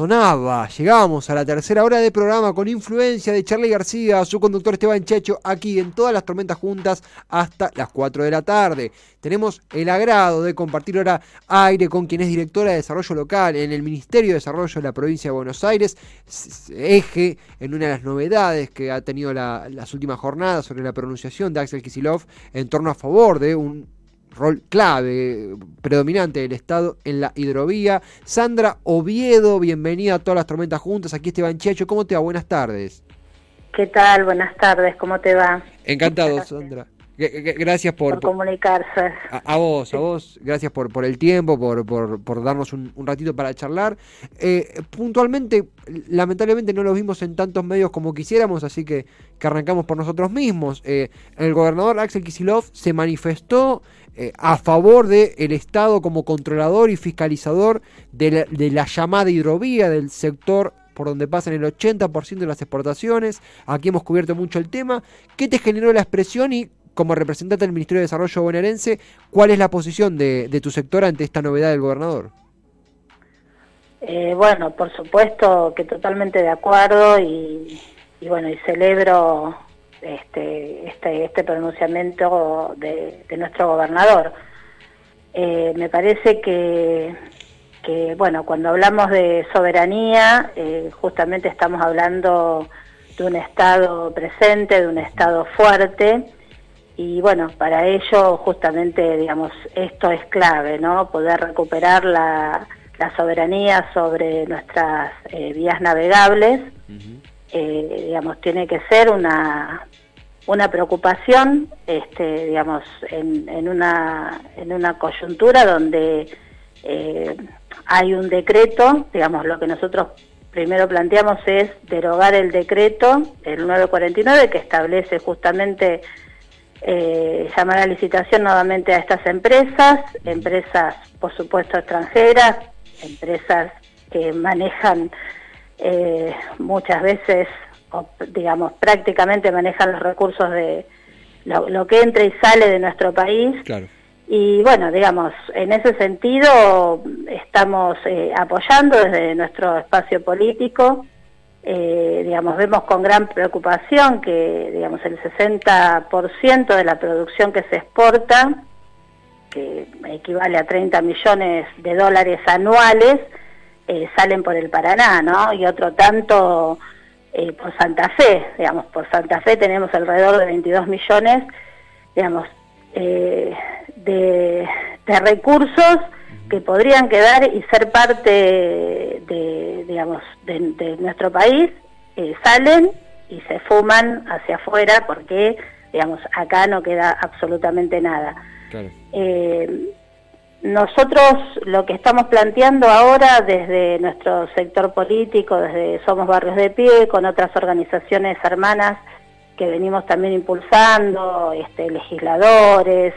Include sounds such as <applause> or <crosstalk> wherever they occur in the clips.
Sonaba, llegamos a la tercera hora de programa con influencia de Charlie García, su conductor Esteban Checho, aquí en todas las tormentas juntas hasta las 4 de la tarde. Tenemos el agrado de compartir ahora aire con quien es directora de Desarrollo Local en el Ministerio de Desarrollo de la Provincia de Buenos Aires, eje en una de las novedades que ha tenido las últimas jornadas sobre la pronunciación de Axel Kisilov en torno a favor de un rol clave, predominante del Estado en la hidrovía. Sandra Oviedo, bienvenida a todas las tormentas juntas. Aquí Esteban Checho, ¿cómo te va? Buenas tardes. ¿Qué tal? Buenas tardes, ¿cómo te va? Encantado, Sandra. Gracias por, comunicarse. A, vos, a vos, gracias por, por el tiempo, por, por, darnos un, ratito para charlar. Eh, puntualmente, lamentablemente no lo vimos en tantos medios como quisiéramos, así que, que arrancamos por nosotros mismos. Eh, el gobernador Axel Kisilov se manifestó eh, a favor del el Estado como controlador y fiscalizador de la, de la llamada hidrovía del sector por donde pasan el 80% de las exportaciones. Aquí hemos cubierto mucho el tema. ¿Qué te generó la expresión y como representante del Ministerio de Desarrollo bonaerense, cuál es la posición de, de tu sector ante esta novedad del gobernador? Eh, bueno, por supuesto que totalmente de acuerdo y bueno, y celebro este, este, este pronunciamiento de, nuestro gobernador. Eh, me parece que, que, bueno, cuando hablamos de soberanía, eh, justamente estamos hablando de un Estado presente, de un Estado fuerte, y bueno, para ello justamente, digamos, esto es clave, ¿no? Poder recuperar la, soberanía sobre nuestras eh, vías navegables, digamos, tiene que ser una, una preocupación, este, digamos, en, en, una, en una coyuntura donde eh, hay un decreto, digamos, lo que nosotros primero planteamos es derogar el decreto, el 949, que establece justamente eh, llamar a licitación nuevamente a estas empresas, empresas, por supuesto, extranjeras, empresas que manejan eh, muchas veces digamos, prácticamente manejan los recursos de lo, que entra y sale de nuestro país. Y bueno, digamos, en ese sentido estamos eh, apoyando desde nuestro espacio político. Eh, digamos, vemos con gran preocupación que, digamos, el 60% de la producción que se exporta, que equivale a 30 millones de dólares anuales, eh, salen por el Paraná, ¿no? Y otro tanto eh, por Santa Fe, digamos, por Santa Fe tenemos alrededor de 22 millones, digamos, eh, de, recursos que podrían quedar y ser parte de, digamos, de, nuestro país, salen y se fuman hacia afuera porque, digamos, acá no queda absolutamente nada. Nosotros lo que estamos planteando ahora desde nuestro sector político, desde Somos Barrios de Pie, con otras organizaciones hermanas que venimos también impulsando, este, legisladores,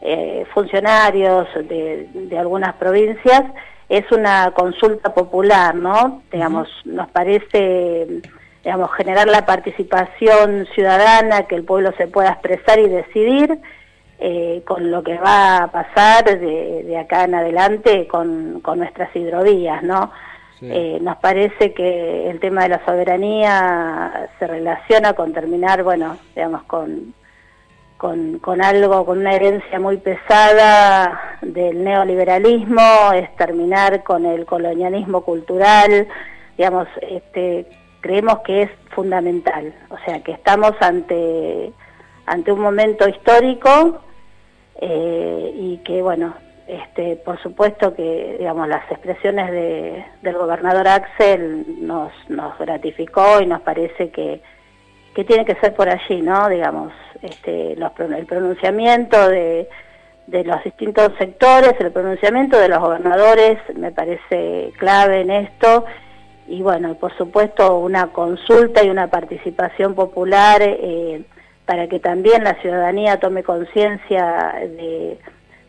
eh, funcionarios de, algunas provincias, es una consulta popular, ¿no? Digamos, nos parece, digamos, generar la participación ciudadana, que el pueblo se pueda expresar y decidir, eh, con lo que va a pasar de, acá en adelante con, nuestras hidrovías, ¿no? Eh, nos parece que el tema de la soberanía se relaciona con terminar, bueno, digamos, con, con, con algo, con una herencia muy pesada del neoliberalismo, es terminar con el colonialismo cultural, digamos, este, creemos que es fundamental, o sea, que estamos ante ante un momento histórico eh, y que bueno, este, por supuesto que digamos las expresiones de, del gobernador Axel nos, nos gratificó y nos parece que, que tiene que ser por allí, ¿no? Digamos, este, los, el pronunciamiento de, de los distintos sectores, el pronunciamiento de los gobernadores me parece clave en esto y bueno, por supuesto una consulta y una participación popular eh, para que también la ciudadanía tome conciencia de,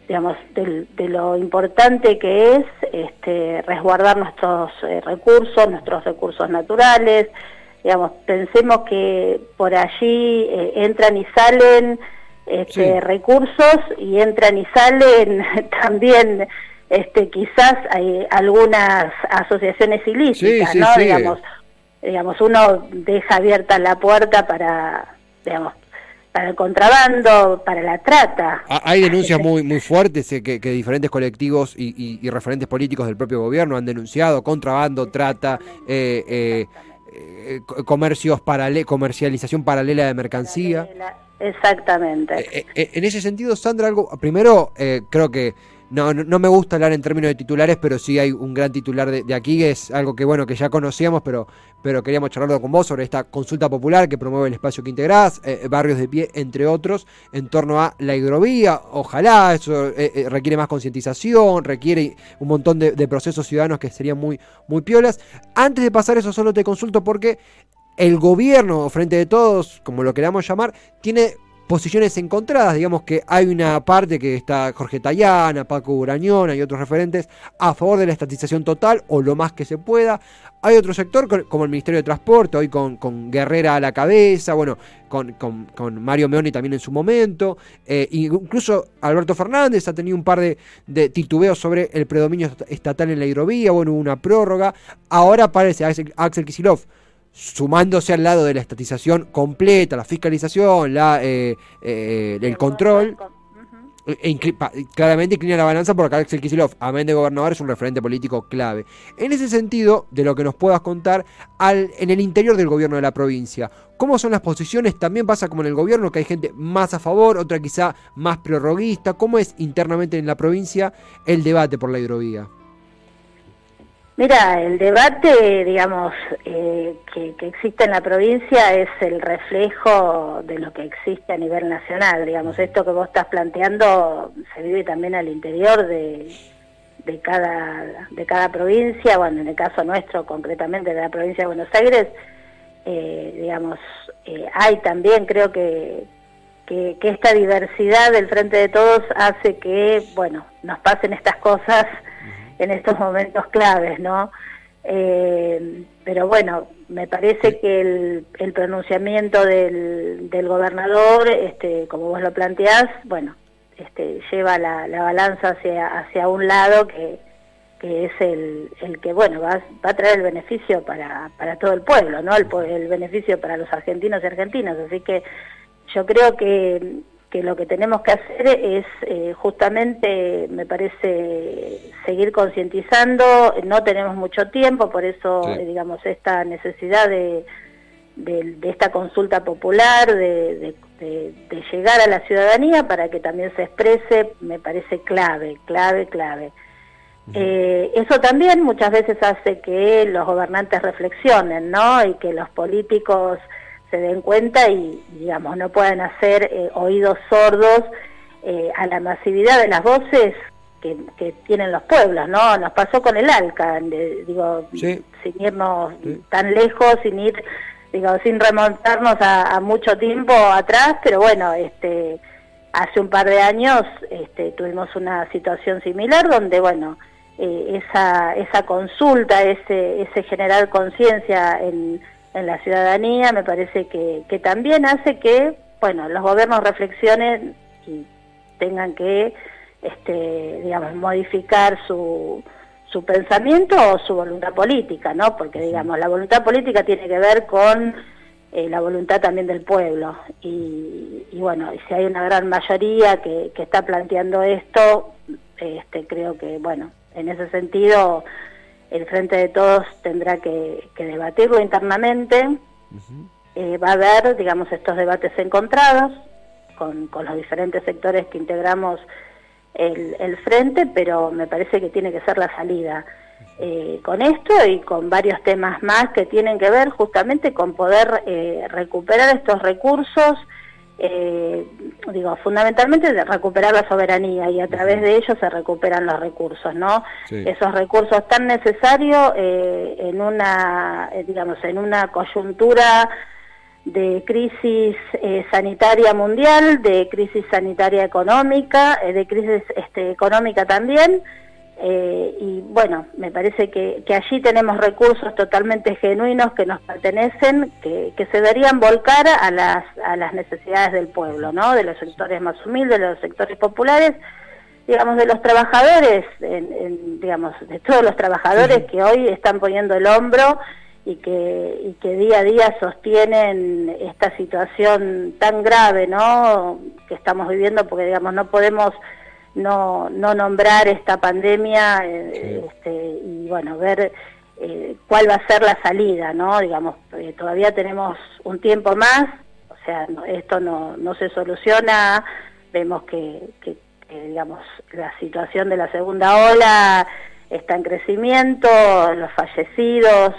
digamos, de, lo importante que es este, resguardar nuestros eh, recursos, nuestros recursos naturales. Digamos, pensemos que por allí eh, entran y salen este, recursos y entran y salen <laughs> también este, quizás hay algunas asociaciones ilícitas, ¿no? digamos, digamos, uno deja abierta la puerta para, digamos, para el contrabando, para la trata. Ah, hay denuncias muy muy fuertes eh, que, diferentes colectivos y, referentes políticos del propio gobierno han denunciado contrabando, trata, eh, eh, comercios paralel, comercialización paralela de mercancía. Exactamente. en ese sentido, Sandra, algo primero creo que no, no, me gusta hablar en términos de titulares, pero sí hay un gran titular de, aquí, que es algo que bueno que ya conocíamos, pero, pero queríamos charlarlo con vos sobre esta consulta popular que promueve el espacio que integrás, eh, barrios de pie, entre otros, en torno a la hidrovía. Ojalá eso eh, eh, requiere más concientización, requiere un montón de, de, procesos ciudadanos que serían muy, muy piolas. Antes de pasar eso, solo te consulto porque el gobierno, frente de todos, como lo queramos llamar, tiene posiciones encontradas, digamos que hay una parte que está Jorge Tayana, Paco Urañona y otros referentes a favor de la estatización total o lo más que se pueda. Hay otro sector como el Ministerio de Transporte, hoy con, con Guerrera a la cabeza, bueno, con, con, Mario Meoni también en su momento. Eh, incluso Alberto Fernández ha tenido un par de, titubeos sobre el predominio estatal en la hidrovía, bueno, una prórroga. Ahora parece Axel, Axel sumándose al lado de la estatización completa, la fiscalización, la, eh, eh, el control, e claramente inclina la balanza porque Axel Kicillof, amén de gobernador, es un referente político clave. En ese sentido, de lo que nos puedas contar, al, en el interior del gobierno de la provincia, ¿cómo son las posiciones? También pasa como en el gobierno, que hay gente más a favor, otra quizá más prorroguista. ¿Cómo es internamente en la provincia el debate por la hidrovía? Mira, el debate, digamos, eh, que, existe en la provincia es el reflejo de lo que existe a nivel nacional. Digamos, esto que vos estás planteando se vive también al interior de, de, cada, de cada provincia. Bueno, en el caso nuestro, concretamente de la provincia de Buenos Aires, eh, digamos, eh, hay también, creo que, que, que esta diversidad del Frente de Todos hace que, bueno, nos pasen estas cosas en estos momentos claves, ¿no? Eh, pero bueno, me parece que el, el pronunciamiento del, del, gobernador, este, como vos lo planteás, bueno, este, lleva la, la balanza hacia, hacia un lado que, que es el, el que, bueno, va, va a traer el beneficio para, para todo el pueblo, ¿no? El, el beneficio para los argentinos y argentinas. Así que yo creo que que lo que tenemos que hacer es eh, justamente, me parece, seguir concientizando, no tenemos mucho tiempo, por eso, eh, digamos, esta necesidad de, de, esta consulta popular, de, de, llegar a la ciudadanía para que también se exprese, me parece clave, clave, clave. Eh, eso también muchas veces hace que los gobernantes reflexionen, ¿no? Y que los políticos se den cuenta y, digamos, no puedan hacer eh, oídos sordos eh, a la masividad de las voces que, tienen los pueblos, ¿no? Nos pasó con el ALCA, digo, sin irnos tan lejos, sin ir, digo, sin remontarnos a, mucho tiempo atrás, pero bueno, este, hace un par de años este, tuvimos una situación similar donde, bueno, eh, esa, esa consulta, ese, ese generar conciencia en en la ciudadanía, me parece que, que también hace que, bueno, los gobiernos reflexionen y tengan que, este, digamos, modificar su, su pensamiento o su voluntad política, ¿no? Porque, digamos, la voluntad política tiene que ver con eh, la voluntad también del pueblo. Y, y, bueno, si hay una gran mayoría que, que está planteando esto, este, creo que, bueno, en ese sentido el Frente de Todos tendrá que, debatirlo internamente. Eh, va a haber, digamos, estos debates encontrados con, los diferentes sectores que integramos el, Frente, pero me parece que tiene que ser la salida. Eh, con esto y con varios temas más que tienen que ver justamente con poder eh, recuperar estos recursos eh, digo, fundamentalmente de recuperar la soberanía y a través de ello se recuperan los recursos, ¿no? Esos recursos tan necesarios eh, en una, eh, digamos, en una coyuntura de crisis eh, sanitaria mundial, de crisis sanitaria económica, de crisis este, económica también, Eh, y bueno, me parece que, que, allí tenemos recursos totalmente genuinos que nos pertenecen, que, que, se deberían volcar a las, a las necesidades del pueblo, ¿no? De los sectores más humildes, de los sectores populares, digamos, de los trabajadores, en, digamos, de todos los trabajadores que hoy están poniendo el hombro y que, y que día a día sostienen esta situación tan grave, ¿no? Que estamos viviendo, porque, digamos, no podemos no, no nombrar esta pandemia eh, este, y bueno, ver eh, cuál va a ser la salida, ¿no? Digamos, eh, todavía tenemos un tiempo más, o sea, esto no, no se soluciona, vemos que, que, digamos, la situación de la segunda ola está en crecimiento, los fallecidos,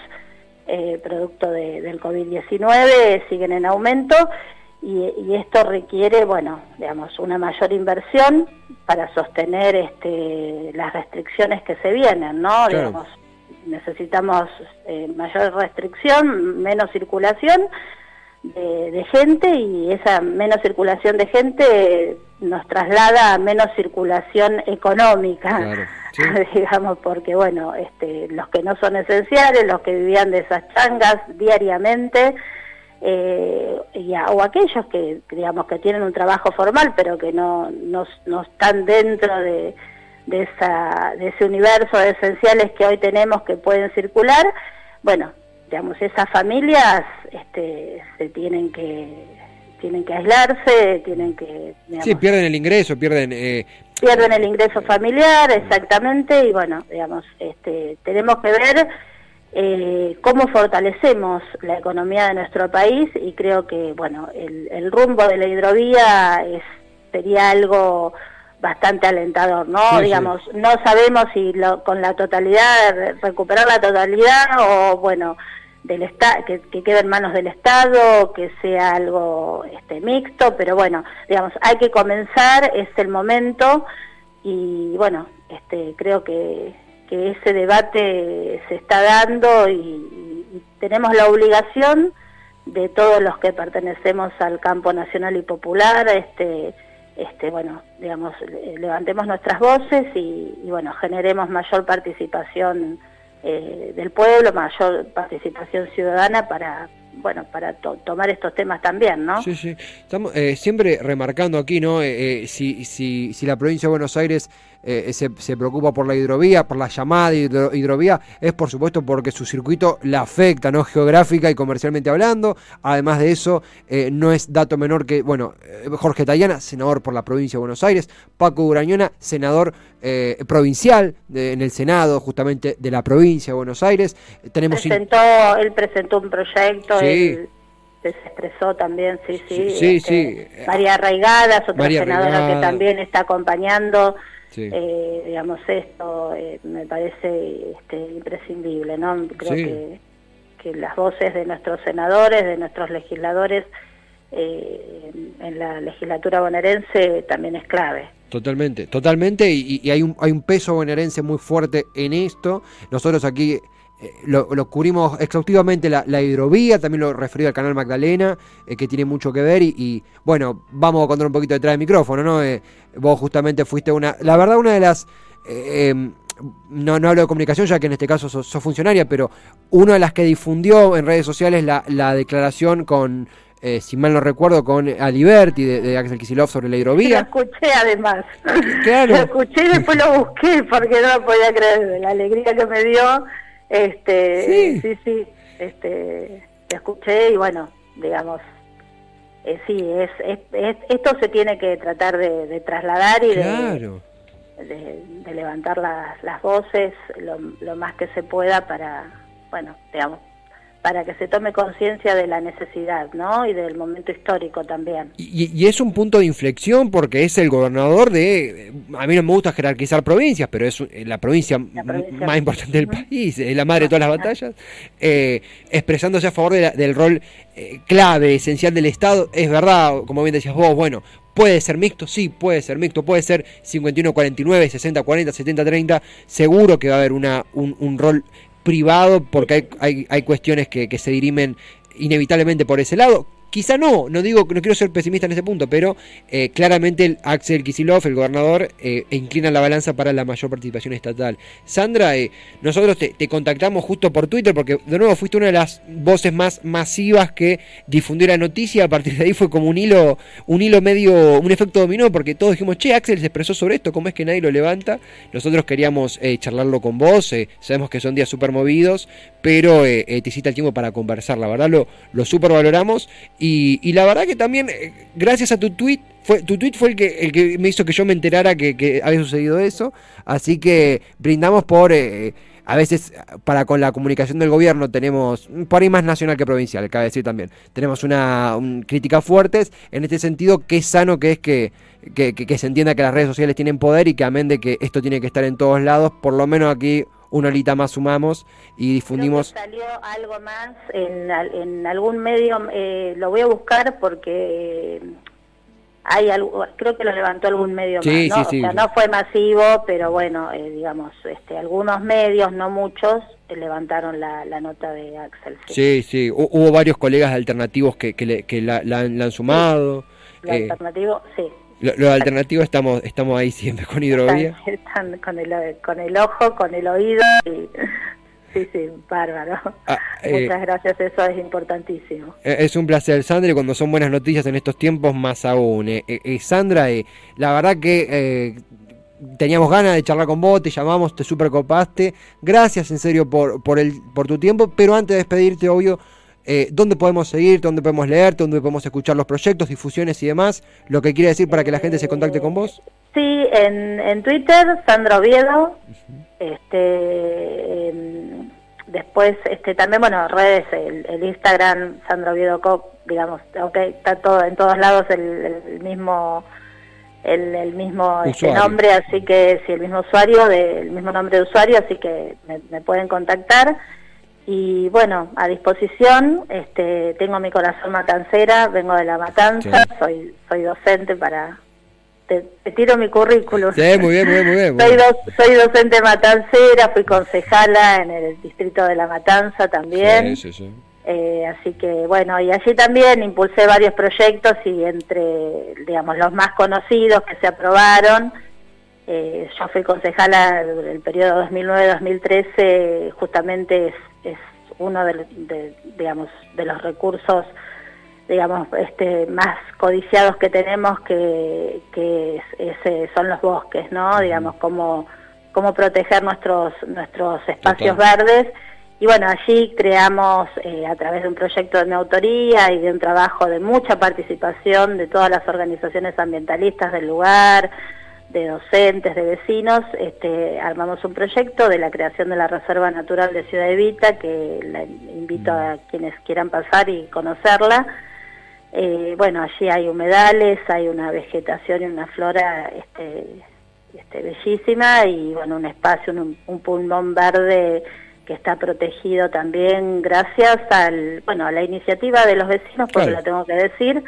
producto de, del COVID-19, siguen en aumento y, esto requiere, bueno, digamos, una mayor inversión para sostener este, las restricciones que se vienen, ¿no? Digamos, necesitamos eh, mayor restricción, menos circulación de, gente y esa menos circulación de gente nos traslada a menos circulación económica, <laughs> digamos, porque bueno, este, los que no son esenciales, los que vivían de esas changas diariamente, eh, o aquellos que digamos que tienen un trabajo formal pero que no, no, no están dentro de, de, esa, de ese universo de esenciales que hoy tenemos que pueden circular, bueno, digamos, esas familias este, se tienen que tienen que aislarse, tienen que... sí, pierden el ingreso, pierden... Eh... Pierden el ingreso familiar, exactamente, y bueno, digamos, este, tenemos que ver eh, cómo fortalecemos la economía de nuestro país y creo que bueno el, rumbo de la hidrovía es, sería algo bastante alentador, ¿no? Digamos, no sabemos si lo, con la totalidad, recuperar la totalidad o, bueno, del que, que quede en manos del Estado, que sea algo este, mixto, pero bueno, digamos, hay que comenzar, es el momento y bueno, este, creo que que ese debate se está dando y, tenemos la obligación de todos los que pertenecemos al campo nacional y popular, este, este, bueno, digamos, levantemos nuestras voces y, bueno, generemos mayor participación eh, del pueblo, mayor participación ciudadana para, bueno, para tomar estos temas también, ¿no? Sí, sí. Estamos eh, siempre remarcando aquí, ¿no? Eh, si, si, si la provincia de Buenos Aires eh, se, se, preocupa por la hidrovía, por la llamada hidrovía, es por supuesto porque su circuito la afecta, ¿no? Geográfica y comercialmente hablando. Además de eso, eh, no es dato menor que, bueno, eh, Jorge Tayana, senador por la provincia de Buenos Aires, Paco Urañona, senador provincial en el Senado, justamente de la provincia de Buenos Aires. Tenemos presentó, él presentó un proyecto. se expresó también, sí, sí. sí, este, sí. María Raigadas, otra senadora que también está acompañando eh, digamos, esto eh, me parece este, imprescindible, ¿no? Creo que, que, las voces de nuestros senadores, de nuestros legisladores eh, en la legislatura bonaerense también es clave. Totalmente, totalmente, y, y, hay, un, hay un peso bonaerense muy fuerte en esto. Nosotros aquí eh, lo, cubrimos exhaustivamente la, hidrovía, también lo referido al canal Magdalena, eh, que tiene mucho que ver. Y, bueno, vamos a contar un poquito detrás del micrófono, ¿no? Eh, vos justamente fuiste una. La verdad, una de las. Em, no, no hablo de comunicación, ya que en este caso sos, funcionaria, pero una de las que difundió en redes sociales la, la declaración con. si mal no recuerdo, con Aliberti de, de Axel Kisilov sobre la hidrovía. Lo escuché además. Claro. Lo escuché y después lo busqué porque no lo podía creer. La alegría que me dio este, sí, sí, este, escuché y bueno, digamos, eh, sí, es, es, esto se tiene que tratar de, trasladar y de, de, levantar las, las voces lo, lo más que se pueda para, bueno, digamos, para que se tome conciencia de la necesidad, ¿no? Y del momento histórico también. Y, es un punto de inflexión porque es el gobernador de, a mí no me gusta jerarquizar provincias, pero es la provincia, más importante del país, es la madre de todas las batallas, eh, expresándose a favor del rol eh, clave, esencial del Estado. Es verdad, como bien decías vos, bueno, ¿Puede ser mixto? Sí, puede ser mixto. Puede ser 51-49, 60-40, 70-30. Seguro que va a haber una, un, un rol privado porque hay, hay, hay cuestiones que, que, se dirimen inevitablemente por ese lado. Quizá no, no digo, no quiero ser pesimista en ese punto, pero eh, claramente el Axel Kisilov, el gobernador, eh, inclina la balanza para la mayor participación estatal. Sandra, eh, nosotros te, contactamos justo por Twitter porque de nuevo fuiste una de las voces más masivas que difundió la noticia, a partir de ahí fue como un hilo, un hilo medio, un efecto dominó, porque todos dijimos, che, Axel se expresó sobre esto, ¿cómo es que nadie lo levanta? Nosotros queríamos charlarlo con vos, sabemos que son días súper movidos, pero te hiciste el tiempo para conversar, la verdad lo, lo super valoramos y, la verdad que también, eh, gracias a tu tweet, fue, tu tweet fue el que, el que me hizo que yo me enterara que, había sucedido eso. Así que brindamos por... Eh, a veces para con la comunicación del gobierno tenemos, por ahí más nacional que provincial, cabe decir también, tenemos una, críticas fuertes, en este sentido, qué sano que es que, que, se entienda que las redes sociales tienen poder y que amén de que esto tiene que estar en todos lados, por lo menos aquí una horita más sumamos y difundimos. salió algo más en, en algún medio, eh, lo voy a buscar porque hay algo, creo que lo levantó algún medio más, ¿no? no fue masivo, pero bueno, eh, digamos, este, algunos medios, no muchos, eh, levantaron la, nota de Axel. Sí, sí, hubo varios colegas alternativos que, que, la, han sumado. Lo alternativo, sí. Lo, alternativo estamos estamos ahí siempre con hidrovía. Están, con, el, con el ojo, con el oído. <laughs> sí, sí, bárbaro. Ah, eh, Muchas gracias, eso es importantísimo. Eh, es un placer, Sandra, y cuando son buenas noticias en estos tiempos, más aún. Eh, Sandra, la verdad que teníamos ganas de charlar con vos, te llamamos, te super copaste. Gracias en serio por, por, el, por tu tiempo, pero antes de despedirte, obvio eh, dónde podemos seguir, dónde podemos leer, dónde podemos escuchar los proyectos, difusiones y demás, lo que quiere decir para que la gente se contacte con vos. Sí, en, en Twitter, Sandra Oviedo, este, después este, también, bueno, redes, el, Instagram, Sandra Oviedo Cop, digamos, aunque está todo en todos lados el, mismo el, el mismo este nombre, así que sí, el mismo usuario, del mismo nombre de usuario, así que me pueden contactar. Y bueno, a disposición, este, tengo mi corazón matancera, vengo de la matanza, soy soy docente para... Te, tiro mi currículum. Sí, muy bien, muy bien, soy, soy docente matancera, fui concejala en el distrito de La Matanza también. Sí, sí, sí. Eh, así que bueno, y allí también impulsé varios proyectos y entre, digamos, los más conocidos que se aprobaron, eh, yo fui concejala del periodo 2009-2013, justamente es, es uno de, digamos, de los recursos digamos, este, más codiciados que tenemos, que, que es, son los bosques, ¿no? Digamos, cómo, cómo proteger nuestros, nuestros espacios verdes. Y bueno, allí creamos eh, a través de un proyecto de mi autoría y de un trabajo de mucha participación de todas las organizaciones ambientalistas del lugar, de docentes, de vecinos, este, armamos un proyecto de la creación de la Reserva Natural de Ciudad Evita, que la invito a quienes quieran pasar y conocerla. Eh, bueno, allí hay humedales, hay una vegetación y una flora este, este, bellísima y bueno, un espacio, un, pulmón verde que está protegido también gracias al, bueno, a la iniciativa de los vecinos, porque la tengo que decir.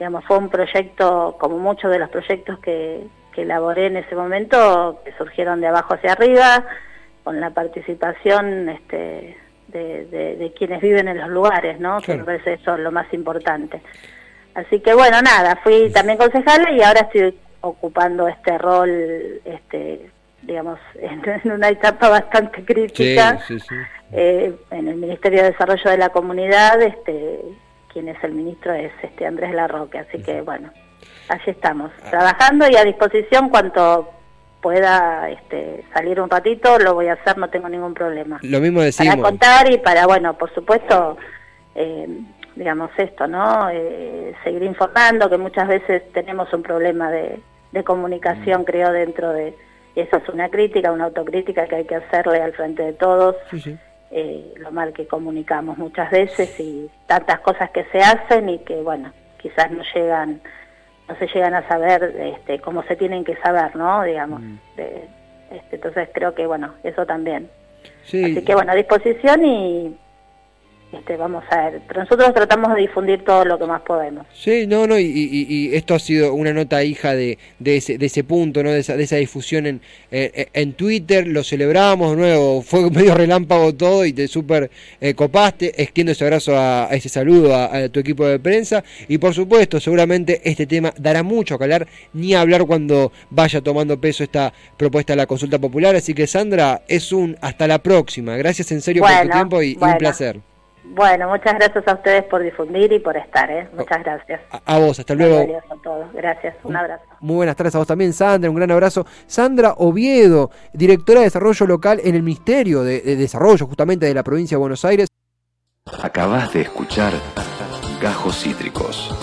Digamos, fue un proyecto, como muchos de los proyectos que, que elaboré en ese momento, que surgieron de abajo hacia arriba, con la participación este, de, quienes viven en los lugares, ¿no? Que me parece eso lo más importante. Así que bueno, nada, fui también concejala y ahora estoy ocupando este rol, este digamos, <laughs> en, una etapa bastante crítica eh, en el Ministerio de Desarrollo de la Comunidad, este quien es el ministro es este Andrés Larroque, así que bueno, allí estamos, trabajando y a disposición cuanto pueda este, salir un ratito, lo voy a hacer, no tengo ningún problema. Lo mismo decimos. Para contar y para, bueno, por supuesto, eh, digamos esto, ¿no? Eh, seguir informando, que muchas veces tenemos un problema de, comunicación, mm. creo, dentro de... Y eso es una crítica, una autocrítica que hay que hacerle al frente de todos. Eh, lo mal que comunicamos muchas veces y tantas cosas que se hacen y que, bueno, quizás no llegan no se llegan a saber este, cómo se tienen que saber, ¿no? Digamos. Mm. este, entonces creo que, bueno, eso también. Sí. Así que, bueno, a disposición y, este, vamos a ver. Pero nosotros tratamos de difundir todo lo que más podemos. Sí, no, no, y, esto ha sido una nota hija de, de, ese, de ese punto, ¿no? de, esa, de esa difusión en, en, Twitter, lo celebramos, de nuevo, fue <laughs> medio relámpago todo y te súper eh, copaste, extiendo ese abrazo a, ese saludo a, tu equipo de prensa y por supuesto, seguramente este tema dará mucho que hablar, ni hablar cuando vaya tomando peso esta propuesta de la consulta popular, así que Sandra, es un hasta la próxima, gracias en serio por tu tiempo y un placer. Bueno, muchas gracias a ustedes por difundir y por estar, ¿eh? Muchas gracias. A, vos, hasta luego. A todos. Gracias, un abrazo. Muy buenas tardes a vos también, Sandra, un gran abrazo. Sandra Oviedo, directora de Desarrollo Local en el Ministerio de, Desarrollo, justamente de la provincia de Buenos Aires. Acabas de escuchar Gajos Cítricos.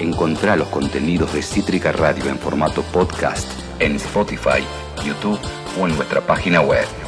Encontrá los contenidos de Cítrica Radio en formato podcast en Spotify, YouTube o en nuestra página web.